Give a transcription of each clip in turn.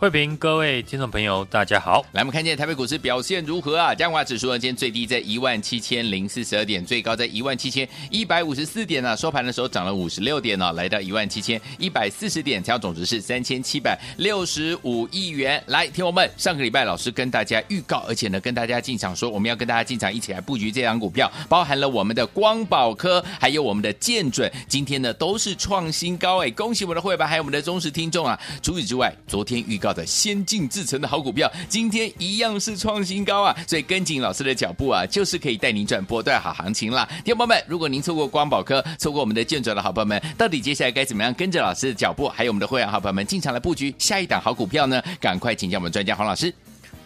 慧平，各位听众朋友，大家好。来，我们看见台北股市表现如何啊？加权指数呢，今天最低在一万七千零四十二点，最高在一万七千一百五十四点呢、啊。收盘的时候涨了五十六点呢、啊，来到一万七千一百四十点，成交总值是三千七百六十五亿元。来，听我们，上个礼拜老师跟大家预告，而且呢，跟大家进场说，我们要跟大家进场一起来布局这档股票，包含了我们的光宝科，还有我们的建准，今天呢都是创新高哎，恭喜我们的会员，还有我们的忠实听众啊。除此之外，昨天预告。的先进制成的好股票，今天一样是创新高啊！所以跟紧老师的脚步啊，就是可以带您赚波段好行情啦。听众朋友们，如果您错过光宝科，错过我们的建准的好朋友们，到底接下来该怎么样跟着老师的脚步，还有我们的会员好朋友们进场来布局下一档好股票呢？赶快请教我们专家黄老师。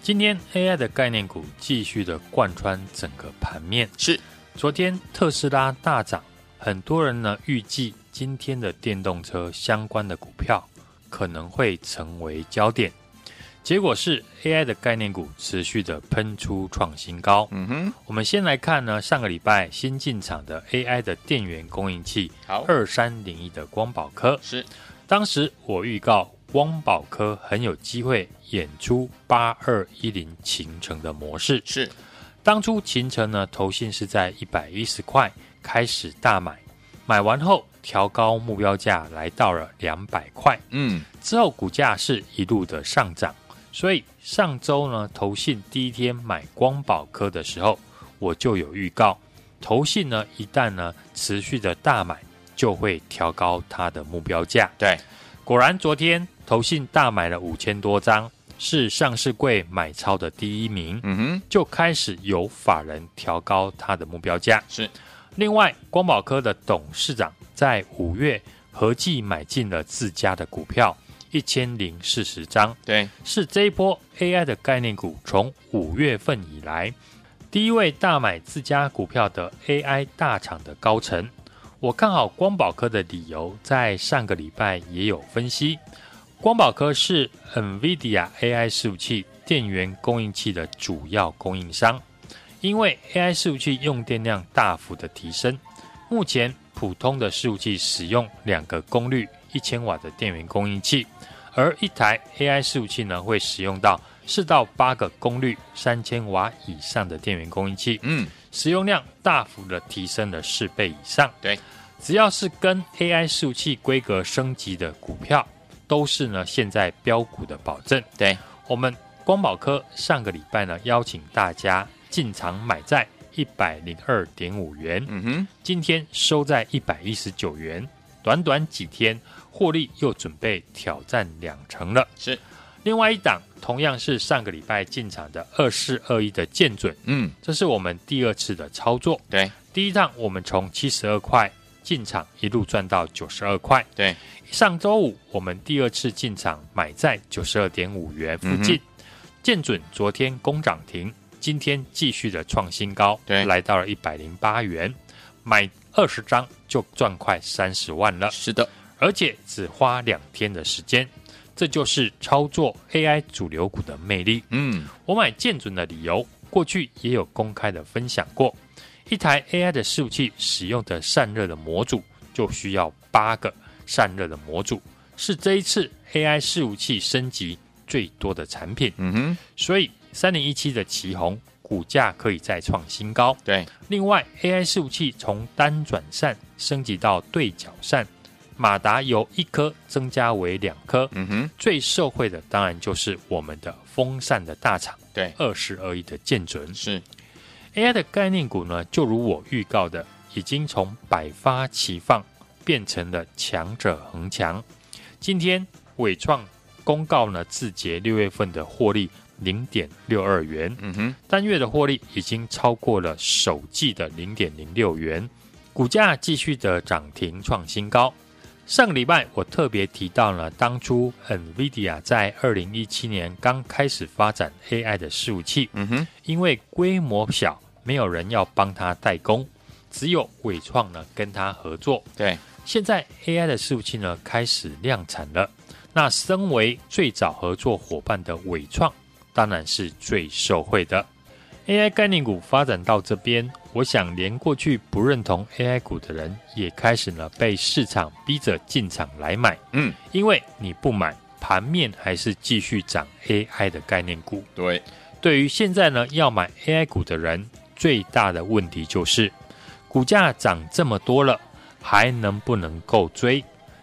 今天 AI 的概念股继续的贯穿整个盘面，是昨天特斯拉大涨，很多人呢预计今天的电动车相关的股票。可能会成为焦点，结果是 AI 的概念股持续的喷出创新高。嗯哼，我们先来看呢，上个礼拜新进场的 AI 的电源供应器，好，二三零一的光宝科。是，当时我预告光宝科很有机会演出八二一零秦城的模式，是，当初秦城呢，投信是在一百一十块开始大买，买完后。调高目标价来到了两百块，嗯，之后股价是一路的上涨，所以上周呢，投信第一天买光宝科的时候，我就有预告，投信呢一旦呢持续的大买，就会调高它的目标价。对，果然昨天投信大买了五千多张，是上市柜买超的第一名，嗯哼，就开始有法人调高它的目标价。是，另外光宝科的董事长。在五月合计买进了自家的股票一千零四十张，对，是这一波 AI 的概念股从五月份以来第一位大买自家股票的 AI 大厂的高层。我看好光宝科的理由，在上个礼拜也有分析。光宝科是 NVIDIA AI 服务器电源供应器的主要供应商，因为 AI 伺服器用电量大幅的提升，目前。普通的伺服器使用两个功率一千瓦的电源供应器，而一台 AI 伺服器呢，会使用到四到八个功率三千瓦以上的电源供应器，嗯，使用量大幅的提升了四倍以上。对，只要是跟 AI 伺服器规格升级的股票，都是呢现在标股的保证。对，我们光宝科上个礼拜呢，邀请大家进场买在。一百零二点五元，嗯哼，今天收在一百一十九元，短短几天获利又准备挑战两成了。是，另外一档同样是上个礼拜进场的二四二一的建准，嗯，这是我们第二次的操作。对，第一趟我们从七十二块进场，一路赚到九十二块。对，上周五我们第二次进场买在九十二点五元附近，建、嗯、准昨天攻涨停。今天继续的创新高，对，来到了一百零八元，买二十张就赚快三十万了。是的，而且只花两天的时间，这就是操作 AI 主流股的魅力。嗯，我买建准的理由，过去也有公开的分享过。一台 AI 的伺服器使用的散热的模组，就需要八个散热的模组，是这一次 AI 伺服器升级最多的产品。嗯哼，所以。三零一七的旗红股价可以再创新高。对，另外 AI 伺服器从单转扇升级到对角扇，马达由一颗增加为两颗。嗯哼，最受惠的当然就是我们的风扇的大厂。对，二十二亿的建准是 AI 的概念股呢，就如我预告的，已经从百发齐放变成了强者恒强。今天伟创公告呢，字节六月份的获利。零点六二元，嗯哼，单月的获利已经超过了首季的零点零六元，股价继续的涨停创新高。上个礼拜我特别提到了，当初 NVIDIA 在二零一七年刚开始发展 AI 的伺服器，嗯哼，因为规模小，没有人要帮他代工，只有伟创呢跟他合作。对，现在 AI 的伺服器呢开始量产了，那身为最早合作伙伴的伟创，当然是最受惠的。AI 概念股发展到这边，我想连过去不认同 AI 股的人，也开始呢被市场逼着进场来买。嗯，因为你不买，盘面还是继续涨 AI 的概念股。对，对于现在呢要买 AI 股的人，最大的问题就是股价涨这么多了，还能不能够追？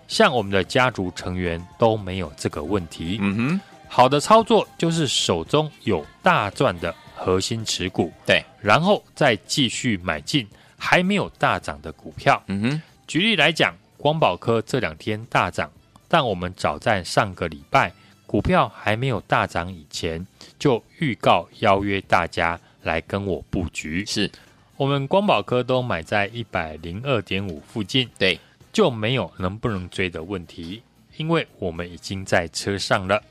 像我们的家族成员都没有这个问题。嗯哼，好的操作就是手中有大赚的。核心持股，对，然后再继续买进还没有大涨的股票。嗯哼，举例来讲，光宝科这两天大涨，但我们早在上个礼拜股票还没有大涨以前，就预告邀约大家来跟我布局。是我们光宝科都买在一百零二点五附近，对，就没有能不能追的问题，因为我们已经在车上了。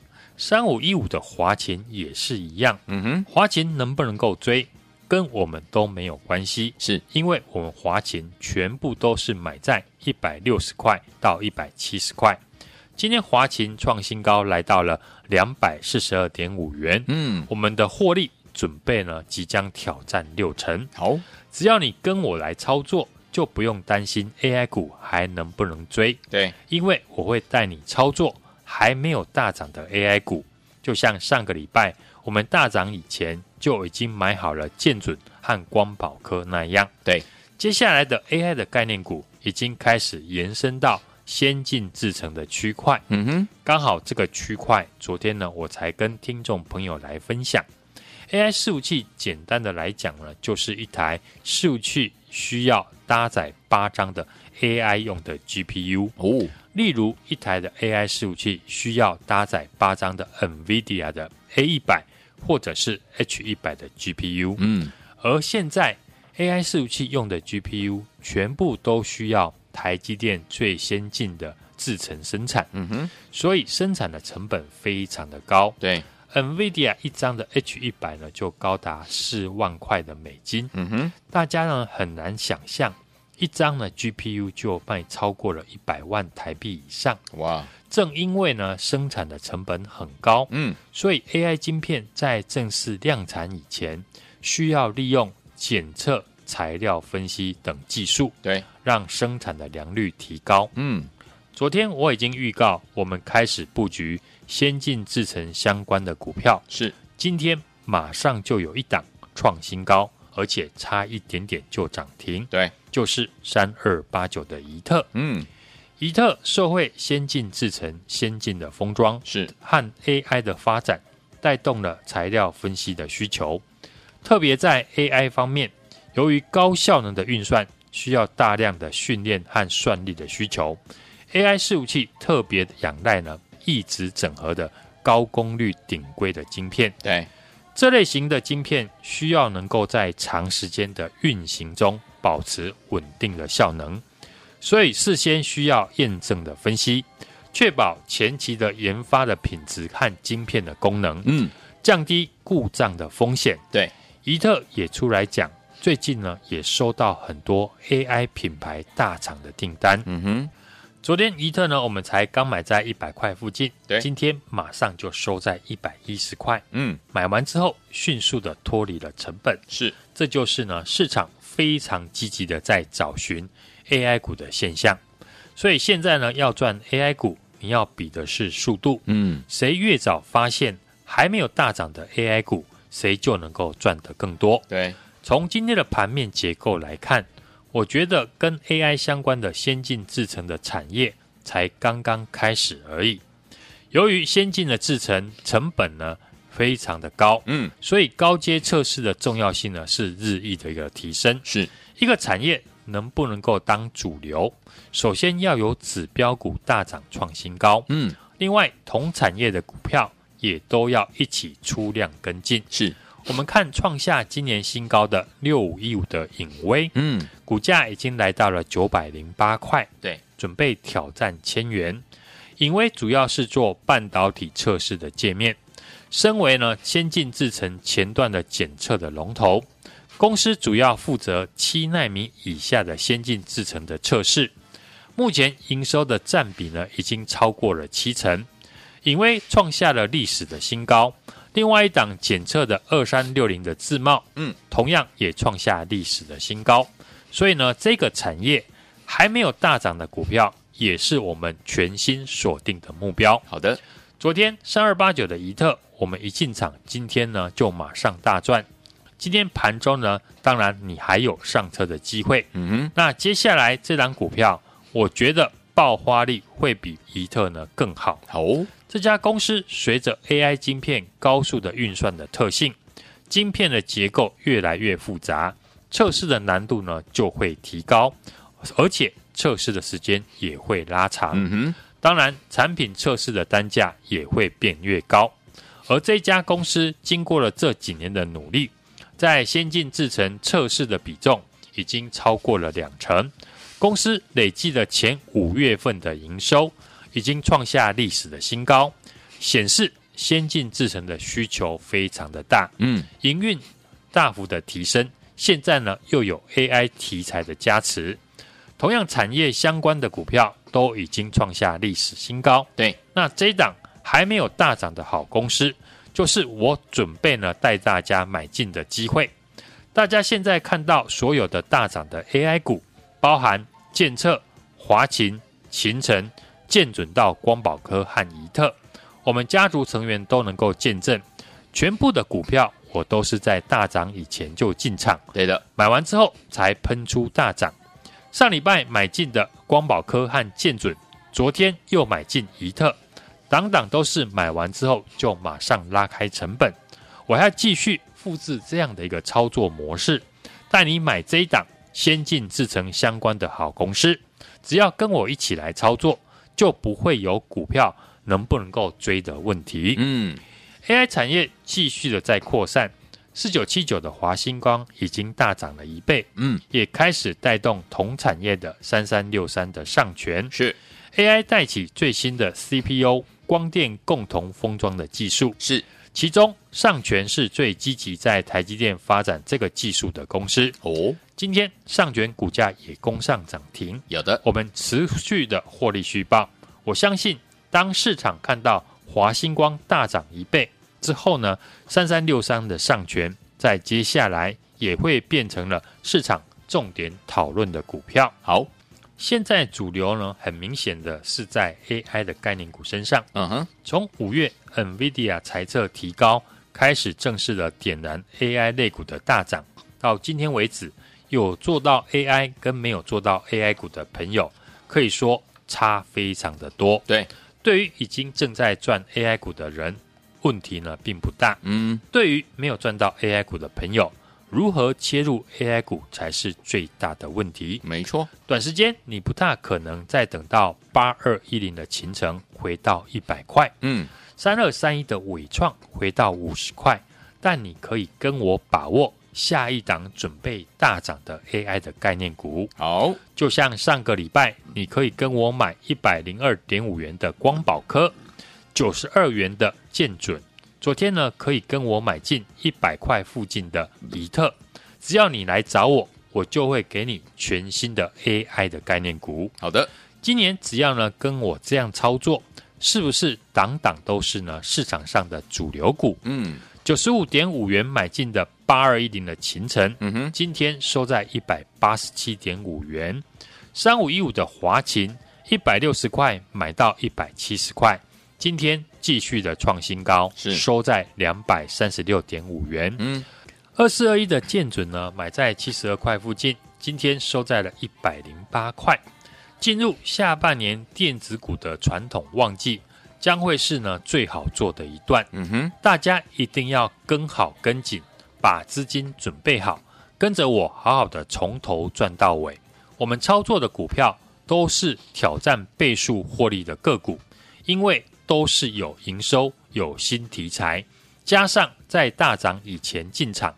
三五一五的华勤也是一样，嗯哼，华勤能不能够追，跟我们都没有关系，是。因为我们华勤全部都是买在一百六十块到一百七十块，今天华勤创新高来到了两百四十二点五元，嗯，我们的获利准备呢即将挑战六成，好，只要你跟我来操作，就不用担心 AI 股还能不能追，对，因为我会带你操作。还没有大涨的 AI 股，就像上个礼拜我们大涨以前就已经买好了建准和光宝科那样。对，接下来的 AI 的概念股已经开始延伸到先进制成的区块。嗯哼，刚好这个区块，昨天呢我才跟听众朋友来分享。AI 伺服器简单的来讲呢，就是一台伺服器需要搭载八张的 AI 用的 GPU 哦。例如，一台的 AI 伺服器需要搭载八张的 NVIDIA 的 A 一百或者是 H 一百的 GPU。嗯，而现在 AI 伺服器用的 GPU 全部都需要台积电最先进的制程生产。嗯哼，所以生产的成本非常的高。对，NVIDIA 一张的 H 一百呢，就高达四万块的美金。嗯哼，大家呢很难想象。一张呢 GPU 就卖超过了一百万台币以上，哇！正因为呢生产的成本很高，嗯，所以 AI 晶片在正式量产以前，需要利用检测、材料分析等技术，对，让生产的良率提高。嗯，昨天我已经预告，我们开始布局先进制程相关的股票，是今天马上就有一档创新高。而且差一点点就涨停，对，就是三二八九的宜特，嗯，宜特社会先进制成、先进的封装，是。和 AI 的发展，带动了材料分析的需求。特别在 AI 方面，由于高效能的运算需要大量的训练和算力的需求，AI 伺服器特别仰赖呢一直整合的高功率顶规的晶片，对。这类型的晶片需要能够在长时间的运行中保持稳定的效能，所以事先需要验证的分析，确保前期的研发的品质和晶片的功能，嗯，降低故障的风险。对，宜特也出来讲，最近呢也收到很多 AI 品牌大厂的订单。嗯哼。昨天一特呢，我们才刚买在一百块附近，对，今天马上就收在一百一十块，嗯，买完之后迅速的脱离了成本，是，这就是呢市场非常积极的在找寻 AI 股的现象，所以现在呢要赚 AI 股，你要比的是速度，嗯，谁越早发现还没有大涨的 AI 股，谁就能够赚得更多，对，从今天的盘面结构来看。我觉得跟 AI 相关的先进制程的产业才刚刚开始而已。由于先进的制程成本呢非常的高，嗯，所以高阶测试的重要性呢是日益的一个提升。是一个产业能不能够当主流，首先要有指标股大涨创新高，嗯，另外同产业的股票也都要一起出量跟进。是我们看创下今年新高的六五一五的影威，嗯，股价已经来到了九百零八块，对，准备挑战千元。影威主要是做半导体测试的界面，身为呢先进制程前段的检测的龙头，公司主要负责七奈米以下的先进制程的测试。目前营收的占比呢，已经超过了七成，影威创下了历史的新高。另外一档检测的二三六零的自贸，嗯，同样也创下历史的新高。所以呢，这个产业还没有大涨的股票，也是我们全新锁定的目标。好的，昨天三二八九的怡特，我们一进场，今天呢就马上大赚。今天盘中呢，当然你还有上车的机会。嗯哼，那接下来这档股票。我觉得爆发力会比怡特呢更好。好，这家公司随着 AI 晶片高速的运算的特性，晶片的结构越来越复杂，测试的难度呢就会提高，而且测试的时间也会拉长。嗯哼，当然产品测试的单价也会变越高。而这家公司经过了这几年的努力，在先进制程测试的比重已经超过了两成。公司累计的前五月份的营收已经创下历史的新高，显示先进制程的需求非常的大，嗯，营运大幅的提升。现在呢，又有 AI 题材的加持，同样产业相关的股票都已经创下历史新高。对，那这一档还没有大涨的好公司，就是我准备呢带大家买进的机会。大家现在看到所有的大涨的 AI 股。包含建策、华勤、勤诚、建准到光宝科和宜特，我们家族成员都能够见证，全部的股票我都是在大涨以前就进场，对的，买完之后才喷出大涨。上礼拜买进的光宝科和建准，昨天又买进宜特，档档都是买完之后就马上拉开成本。我还要继续复制这样的一个操作模式，带你买这一档。先进制成相关的好公司，只要跟我一起来操作，就不会有股票能不能够追的问题。嗯，AI 产业继续的在扩散，四九七九的华星光已经大涨了一倍。嗯，也开始带动同产业的三三六三的上权，是。AI 带起最新的 CPU 光电共同封装的技术，是其中上诠是最积极在台积电发展这个技术的公司。哦。今天上诠股价也攻上涨停，有的，我们持续的获利续报。我相信，当市场看到华星光大涨一倍之后呢，三三六三的上权在接下来也会变成了市场重点讨论的股票。好，现在主流呢，很明显的是在 AI 的概念股身上。嗯哼，从五月 NVIDIA 财测提高开始，正式的点燃 AI 类股的大涨，到今天为止。有做到 AI 跟没有做到 AI 股的朋友，可以说差非常的多。对，对于已经正在赚 AI 股的人，问题呢并不大。嗯，对于没有赚到 AI 股的朋友，如何切入 AI 股才是最大的问题。没错，短时间你不大可能再等到八二一零的秦城回到一百块，嗯，三二三一的伟创回到五十块，但你可以跟我把握。下一档准备大涨的 AI 的概念股，好，就像上个礼拜，你可以跟我买一百零二点五元的光宝科，九十二元的建准，昨天呢可以跟我买进一百块附近的比特，只要你来找我，我就会给你全新的 AI 的概念股。好的，今年只要呢跟我这样操作，是不是档档都是呢市场上的主流股？嗯。九十五点五元买进的八二一零的秦城，嗯哼，今天收在一百八十七点五元。三五一五的华勤，一百六十块买到一百七十块，今天继续的创新高，是收在两百三十六点五元。嗯，二四二一的建准呢，买在七十二块附近，今天收在了一百零八块。进入下半年电子股的传统旺季。将会是呢最好做的一段，嗯哼，大家一定要跟好跟紧，把资金准备好，跟着我好好的从头赚到尾。我们操作的股票都是挑战倍数获利的个股，因为都是有营收、有新题材，加上在大涨以前进场，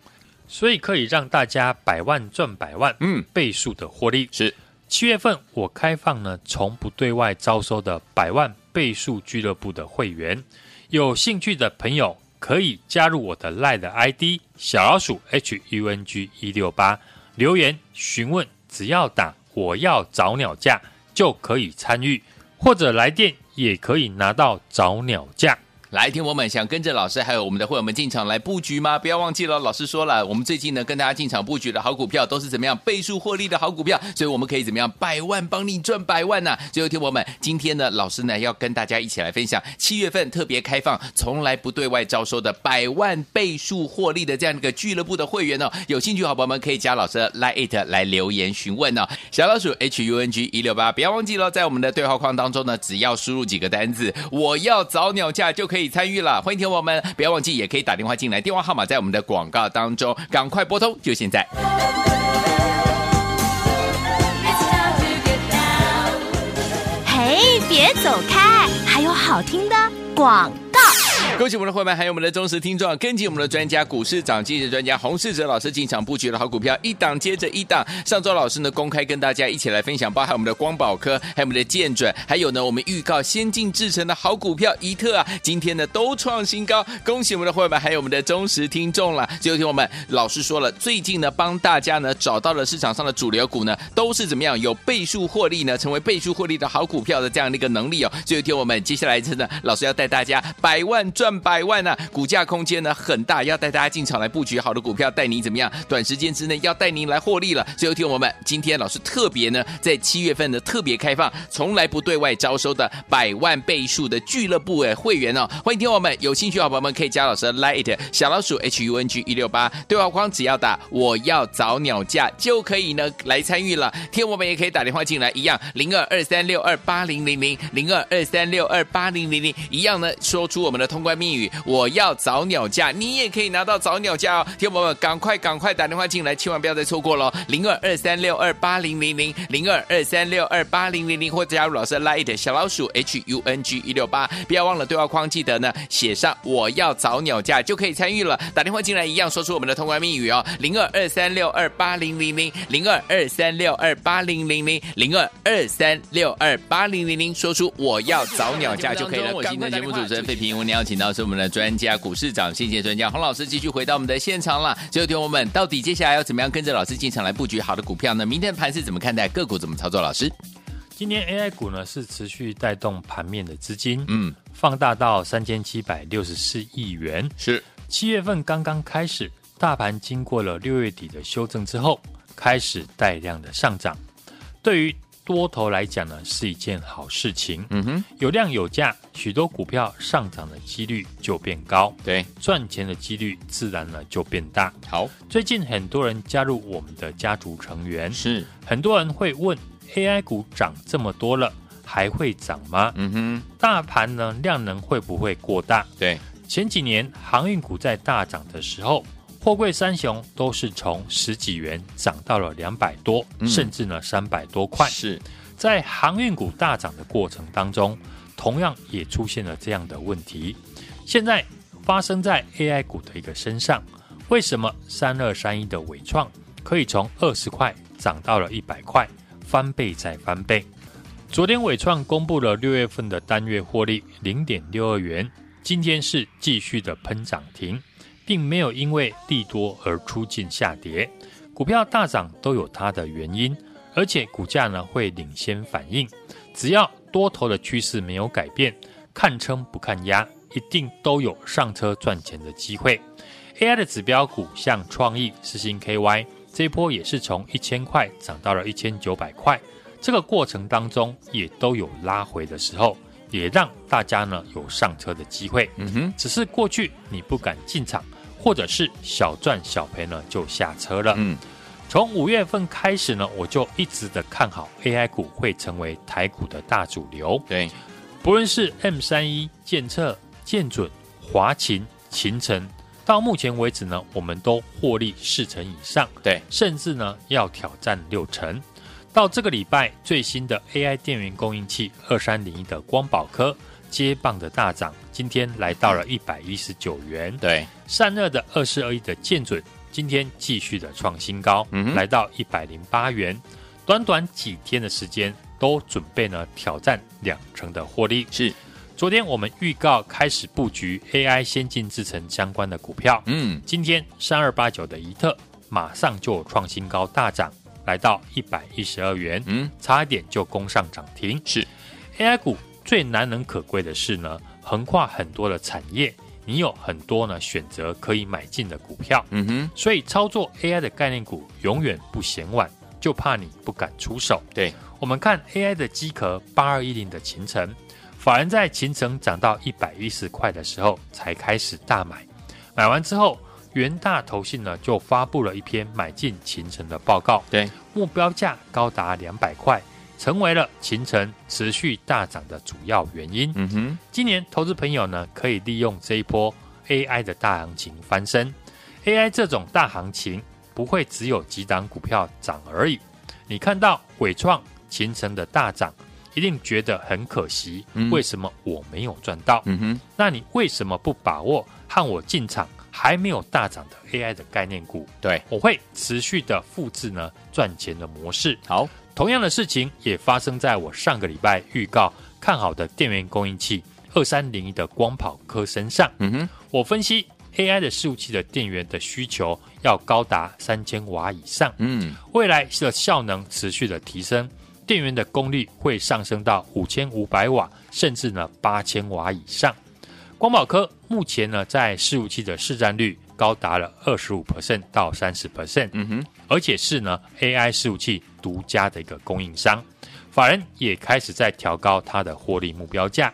所以可以让大家百万赚百万，嗯，倍数的获利。是七月份我开放呢，从不对外招收的百万倍数俱乐部的会员，有兴趣的朋友可以加入我的 LINE 的 ID 小老鼠 H U N G 一六八，留言询问，只要打我要找鸟价就可以参与。或者来电也可以拿到早鸟价。来，听我们想跟着老师还有我们的会员们进场来布局吗？不要忘记了，老师说了，我们最近呢跟大家进场布局的好股票都是怎么样倍数获利的好股票，所以我们可以怎么样百万帮你赚百万呢、最后听我们今天呢，老师呢要跟大家一起来分享七月份特别开放，从来不对外招收的百万倍数获利的这样一个俱乐部的会员哦。有兴趣好朋友们可以加老师的 Line it 来留言询问哦。小老鼠 H U N G 一六八，不要忘记了，在我们的对话框当中呢，只要输入几个单字，我要早鸟价就可以。可以参与了，欢迎听我们，不要忘记，也可以打电话进来，电话号码在我们的广告当中，赶快拨通，就现在。嘿，别走开，还有好听的广。恭喜我们的伙伴，还有我们的忠实听众，跟紧我们的专家股市长经济专家洪世哲老师进场布局的好股票，一档接着一档。上周老师呢公开跟大家一起来分享，包含我们的光宝科，还有我们的建准，还有呢我们预告先进制成的好股票一特啊，今天呢都创新高。恭喜我们的伙伴，还有我们的忠实听众了。最后听我们老师说了，最近呢帮大家呢找到了市场上的主流股呢，都是怎么样有倍数获利呢，成为倍数获利的好股票的这样的一个能力哦。最后听我们接下来真的老师要带大家百万赚。百万呢、啊，股价空间呢很大，要带大家进场来布局好的股票，带你怎么样？短时间之内要带您来获利了。最后听我们，今天老师特别呢，在七月份呢特别开放，从来不对外招收的百万倍数的俱乐部诶会员哦，欢迎听我们有兴趣好朋友们可以加老师的 Line 小老鼠 H U N G 一六八对话框，只要打我要早鸟价就可以呢来参与了。听我们也可以打电话进来，一样零二二三六二八零零零零二二三六二八零零零一样呢，说出我们的通关密语。我要早鸟价，你也可以拿到早鸟价哦！听友们，赶快赶快打电话进来，千万不要再错过了。零二二三六二八零零零零二二三六二八零零零，或者加入老师的 Line 小老鼠 H U N G 一六八，不要忘了对话框记得呢写上我要早鸟价就可以参与了。打电话进来一样说出我们的通关密语哦，零二二三六二八零零零零二二三六二八零零零零二二三六二八零零零，说出我要早鸟价就可以了。我今天的节目主持人费平，我们邀请到是我们的。专家股市长谢谢专家洪老师继续回到我们的现场了。最后听我们到底接下来要怎么样跟着老师进场来布局好的股票呢？明天的盘是怎么看待？个股怎么操作？老师，今天 AI 股呢是持续带动盘面的资金，嗯，放大到三千七百六十四亿元。是七月份刚刚开始，大盘经过了六月底的修正之后，开始带量的上涨。对于多头来讲呢，是一件好事情。嗯哼，有量有价，许多股票上涨的几率就变高，对，赚钱的几率自然呢就变大。好，最近很多人加入我们的家族成员，是很多人会问：AI 股涨这么多了，还会涨吗？嗯哼，大盘呢量能会不会过大？对，前几年航运股在大涨的时候。货柜三雄都是从十几元涨到了两百多，嗯、甚至呢三百多块。是在航运股大涨的过程当中，同样也出现了这样的问题。现在发生在 AI 股的一个身上，为什么三二三一的伟创可以从二十块涨到了一百块，翻倍再翻倍？昨天伟创公布了六月份的单月获利零点六二元，今天是继续的喷涨停。并没有因为利多而出尽下跌，股票大涨都有它的原因，而且股价呢会领先反应。只要多头的趋势没有改变，看撑不看压，一定都有上车赚钱的机会。AI 的指标股像创意、四星 KY 这一波也是从一千块涨到了一千九百块，这个过程当中也都有拉回的时候，也让大家呢有上车的机会。嗯哼，只是过去你不敢进场。或者是小赚小赔呢，就下车了。嗯，从五月份开始呢，我就一直的看好 AI 股会成为台股的大主流。对，不论是 M 三一、建测、建准、华勤、勤成，到目前为止呢，我们都获利四成以上。对，甚至呢要挑战六成。到这个礼拜最新的 AI 电源供应器二三零一的光宝科，接棒的大涨，今天来到了一百一十九元。对，散热的二四二一的建准，今天继续的创新高，嗯，来到一百零八元。短短几天的时间，都准备呢挑战两成的获利。是，昨天我们预告开始布局 AI 先进制程相关的股票。嗯，今天三二八九的宜特马上就创新高大涨，来到一百一十二元。嗯，差一点就攻上涨停。是，AI 股最难能可贵的是呢，横跨很多的产业，你有很多呢选择可以买进的股票。嗯哼，所以操作 AI 的概念股永远不嫌晚。就怕你不敢出手。对，我们看 AI 的机壳八二一零的秦城，法人在秦城涨到一百一十块的时候才开始大买，买完之后，元大投信呢就发布了一篇买进秦城的报告，对，目标价高达两百块，成为了秦城持续大涨的主要原因。嗯哼，今年投资朋友呢可以利用这一波 AI 的大行情翻身，AI 这种大行情。不会只有几档股票涨而已，你看到伟创、秦城的大涨，一定觉得很可惜。嗯、为什么我没有赚到？嗯哼，那你为什么不把握和我进场还没有大涨的 AI 的概念股？对，我会持续的复制呢赚钱的模式。好，同样的事情也发生在我上个礼拜预告看好的电源供应器二三零一的光跑科身上。嗯哼，我分析。AI 的伺服器的电源的需求要高达三千瓦以上，嗯，未来的效能持续的提升，电源的功率会上升到五千五百瓦，甚至呢八千瓦以上。光宝科目前呢在伺服器的市占率高达了二十五 percent 到三十 percent，嗯哼，而且是呢 AI 伺服器独家的一个供应商，法人也开始在调高它的获利目标价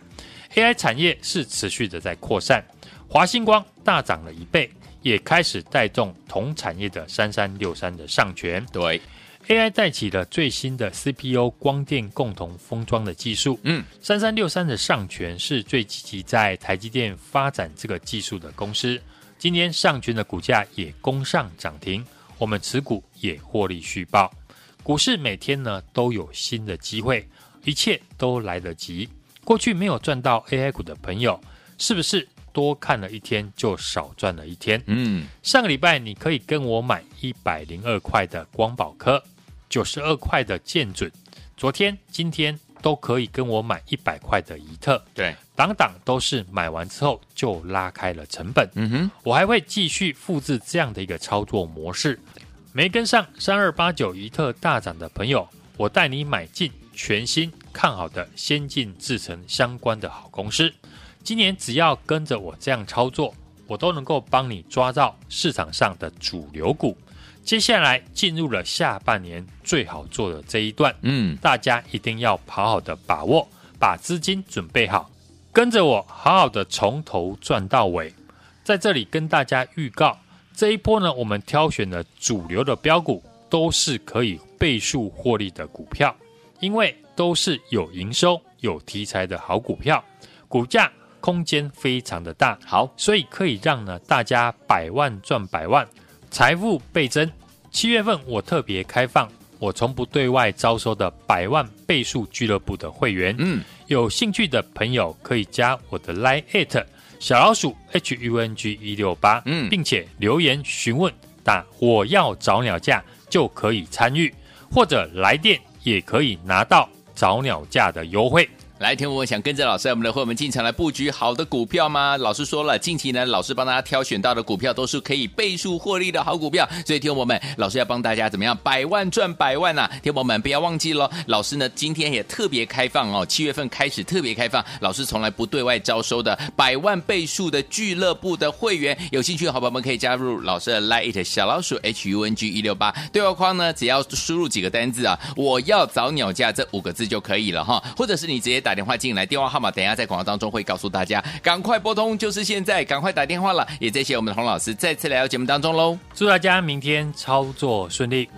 ，AI 产业是持续的在扩散。华星光大涨了一倍，也开始带动同产业的三三六三的上权。对，AI 带起了最新的 CPU 光电共同封装的技术。嗯，三三六三的上权是最积极在台积电发展这个技术的公司。今天上权的股价也攻上涨停，我们持股也获利续报。股市每天呢都有新的机会，一切都来得及。过去没有赚到 AI 股的朋友，是不是？多看了一天就少赚了一天。嗯，上个礼拜你可以跟我买一百零二块的光宝科，九十二块的建准，昨天、今天都可以跟我买一百块的怡特。对，档档都是买完之后就拉开了成本。嗯哼，我还会继续复制这样的一个操作模式。没跟上三二八九一特大涨的朋友，我带你买进全新看好的先进制程相关的好公司。今年只要跟着我这样操作，我都能够帮你抓到市场上的主流股。接下来进入了下半年最好做的这一段，嗯，大家一定要好好的把握，把资金准备好，跟着我好好的从头赚到尾。在这里跟大家预告，这一波呢，我们挑选的主流的标股都是可以倍数获利的股票，因为都是有营收、有题材的好股票，股价。空间非常的大，好，所以可以让呢大家百万赚百万，财富倍增。七月份我特别开放，我从不对外招收的百万倍数俱乐部的会员，嗯，有兴趣的朋友可以加我的 Line@ 小老鼠 HUNG 一六八，嗯，并且留言询问，打我要找鸟架就可以参与，或者来电也可以拿到找鸟架的优惠。来，听我想跟着老师，我们的会员进场来布局好的股票吗？老师说了，近期呢，老师帮大家挑选到的股票都是可以倍数获利的好股票，所以听我们，老师要帮大家怎么样百万赚百万呐、啊？听我们不要忘记喽，老师呢今天也特别开放哦，七月份开始特别开放，老师从来不对外招收的百万倍数的俱乐部的会员，有兴趣的好朋友们可以加入老师的 Lite 小老鼠 H U N G 一六八对话框呢，只要输入几个单字啊，我要早鸟价这五个字就可以了哈，或者是你直接打电话进来，电话号码等一下在广告当中会告诉大家，赶快拨通，就是现在，赶快打电话了。也谢谢我们的洪老师再次来到节目当中喽，祝大家明天操作顺利。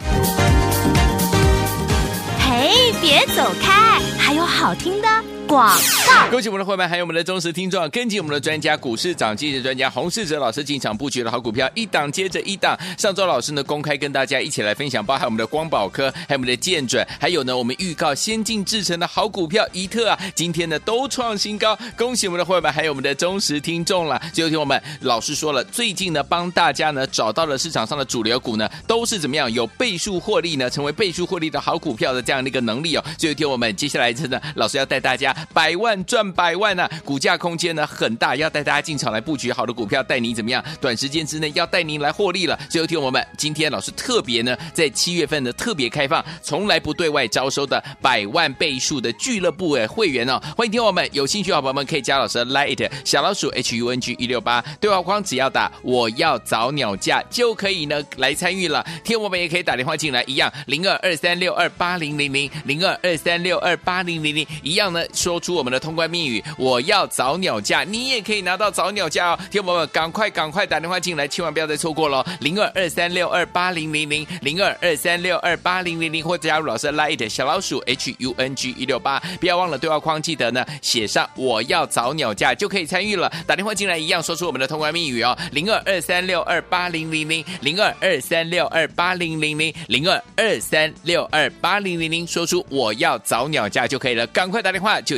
嘿，别走开，还有好听的广告。恭喜我们的会员，还有我们的忠实听众，跟紧我们的专家，股市涨跌的专家洪世哲老师进场布局的好股票，一档接着一档。上周老师呢公开跟大家一起来分享，包含我们的光宝科，还有我们的建准，还有呢我们预告先进制成的好股票一特啊，今天呢都创新高。恭喜我们的会员，还有我们的忠实听众了。最后听我们老师说了，最近呢帮大家呢找到了市场上的主流股呢，都是怎么样有倍数获利呢，成为倍数获利的好股票的这样的一个能力哦。最后听我们接下来真的老师要带大家百万赚百万呐、啊，股价空间呢很大，要带大家进场来布局好的股票，带你怎么样？短时间之内要带您来获利了。最后听我们今天老师特别呢，在七月份的特别开放，从来不对外招收的百万倍数的俱乐部的会员哦，欢迎听我们有兴趣的好朋友们可以加老师的 Line 小老鼠 H U N G 一六八对话框，只要打我要早鸟价就可以呢来参与了。听我们也可以打电话进来，一样零二二三六二八零零零零二二三六二八零零零一样呢，说出我们的通关密语，我要早鸟价，你也可以拿到早鸟价哦。听我们赶快赶快打电话进来，千万不要再错过了，零二二三六二八零零零零二二三六二八零零零或者加入老师的 Line 小老鼠 H U N G 一六八，不要忘了对话框记得呢写上我要早鸟价就可以参与了。打电话进来一样说出我们的通关密语哦，零二二三六二八零零零零二二三六二八零零零零二二三六二八零零零，说出我要早鸟价就可以了，赶快打电话，就